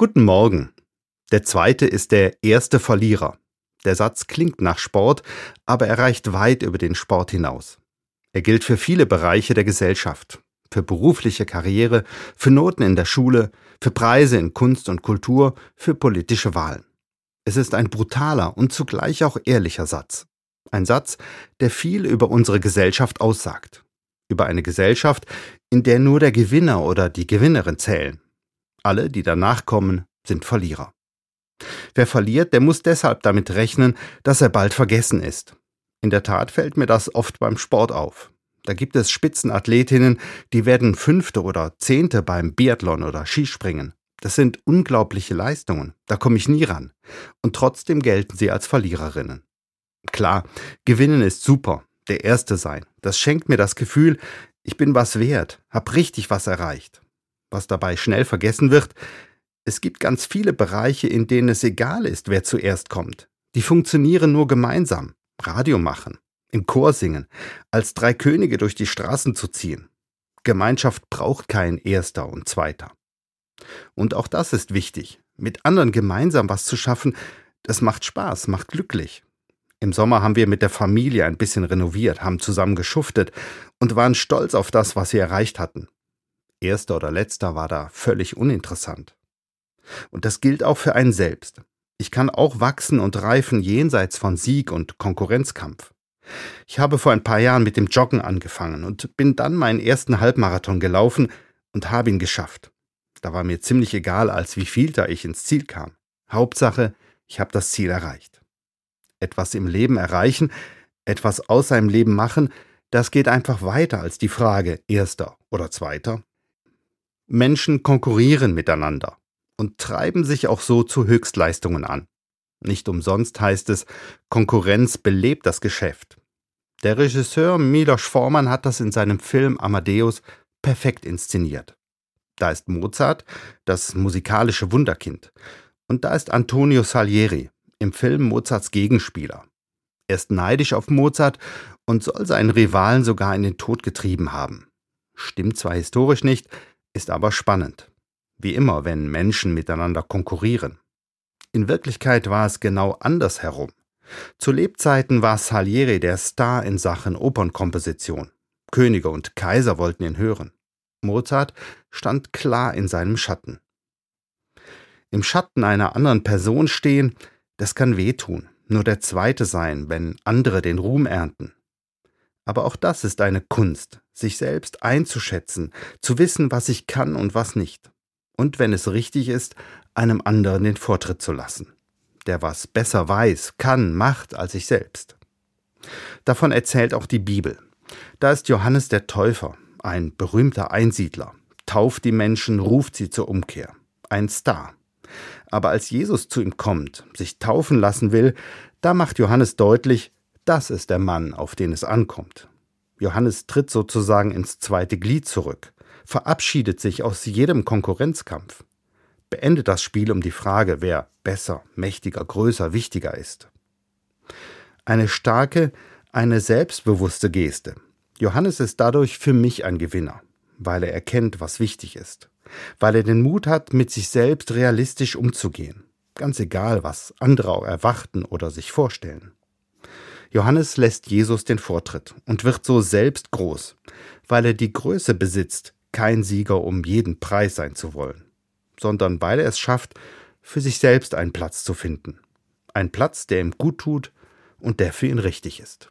Guten Morgen. Der zweite ist der erste Verlierer. Der Satz klingt nach Sport, aber er reicht weit über den Sport hinaus. Er gilt für viele Bereiche der Gesellschaft, für berufliche Karriere, für Noten in der Schule, für Preise in Kunst und Kultur, für politische Wahlen. Es ist ein brutaler und zugleich auch ehrlicher Satz. Ein Satz, der viel über unsere Gesellschaft aussagt. Über eine Gesellschaft, in der nur der Gewinner oder die Gewinnerin zählen. Alle, die danach kommen, sind Verlierer. Wer verliert, der muss deshalb damit rechnen, dass er bald vergessen ist. In der Tat fällt mir das oft beim Sport auf. Da gibt es Spitzenathletinnen, die werden Fünfte oder Zehnte beim Biathlon oder Skispringen. Das sind unglaubliche Leistungen, da komme ich nie ran. Und trotzdem gelten sie als Verliererinnen. Klar, gewinnen ist super, der Erste sein. Das schenkt mir das Gefühl, ich bin was wert, hab richtig was erreicht. Was dabei schnell vergessen wird, es gibt ganz viele Bereiche, in denen es egal ist, wer zuerst kommt. Die funktionieren nur gemeinsam. Radio machen, im Chor singen, als drei Könige durch die Straßen zu ziehen. Gemeinschaft braucht kein Erster und Zweiter. Und auch das ist wichtig. Mit anderen gemeinsam was zu schaffen, das macht Spaß, macht glücklich. Im Sommer haben wir mit der Familie ein bisschen renoviert, haben zusammen geschuftet und waren stolz auf das, was wir erreicht hatten. Erster oder letzter war da völlig uninteressant. Und das gilt auch für einen selbst. Ich kann auch wachsen und reifen jenseits von Sieg und Konkurrenzkampf. Ich habe vor ein paar Jahren mit dem Joggen angefangen und bin dann meinen ersten Halbmarathon gelaufen und habe ihn geschafft. Da war mir ziemlich egal, als wie viel da ich ins Ziel kam. Hauptsache, ich habe das Ziel erreicht etwas im Leben erreichen, etwas aus seinem Leben machen, das geht einfach weiter als die Frage erster oder zweiter. Menschen konkurrieren miteinander und treiben sich auch so zu Höchstleistungen an. Nicht umsonst heißt es, Konkurrenz belebt das Geschäft. Der Regisseur Milos Forman hat das in seinem Film Amadeus perfekt inszeniert. Da ist Mozart, das musikalische Wunderkind. Und da ist Antonio Salieri, im Film Mozarts Gegenspieler. Er ist neidisch auf Mozart und soll seinen Rivalen sogar in den Tod getrieben haben. Stimmt zwar historisch nicht, ist aber spannend. Wie immer, wenn Menschen miteinander konkurrieren. In Wirklichkeit war es genau andersherum. Zu Lebzeiten war Salieri der Star in Sachen Opernkomposition. Könige und Kaiser wollten ihn hören. Mozart stand klar in seinem Schatten. Im Schatten einer anderen Person stehen, das kann wehtun, nur der Zweite sein, wenn andere den Ruhm ernten. Aber auch das ist eine Kunst, sich selbst einzuschätzen, zu wissen, was ich kann und was nicht. Und wenn es richtig ist, einem anderen den Vortritt zu lassen, der was besser weiß, kann, macht als ich selbst. Davon erzählt auch die Bibel. Da ist Johannes der Täufer, ein berühmter Einsiedler, tauft die Menschen, ruft sie zur Umkehr. Ein Star. Aber als Jesus zu ihm kommt, sich taufen lassen will, da macht Johannes deutlich, das ist der Mann, auf den es ankommt. Johannes tritt sozusagen ins zweite Glied zurück, verabschiedet sich aus jedem Konkurrenzkampf, beendet das Spiel um die Frage, wer besser, mächtiger, größer, wichtiger ist. Eine starke, eine selbstbewusste Geste. Johannes ist dadurch für mich ein Gewinner, weil er erkennt, was wichtig ist weil er den Mut hat, mit sich selbst realistisch umzugehen, ganz egal, was andere auch erwarten oder sich vorstellen. Johannes lässt Jesus den Vortritt und wird so selbst groß, weil er die Größe besitzt, kein Sieger um jeden Preis sein zu wollen, sondern weil er es schafft, für sich selbst einen Platz zu finden. Ein Platz, der ihm gut tut und der für ihn richtig ist.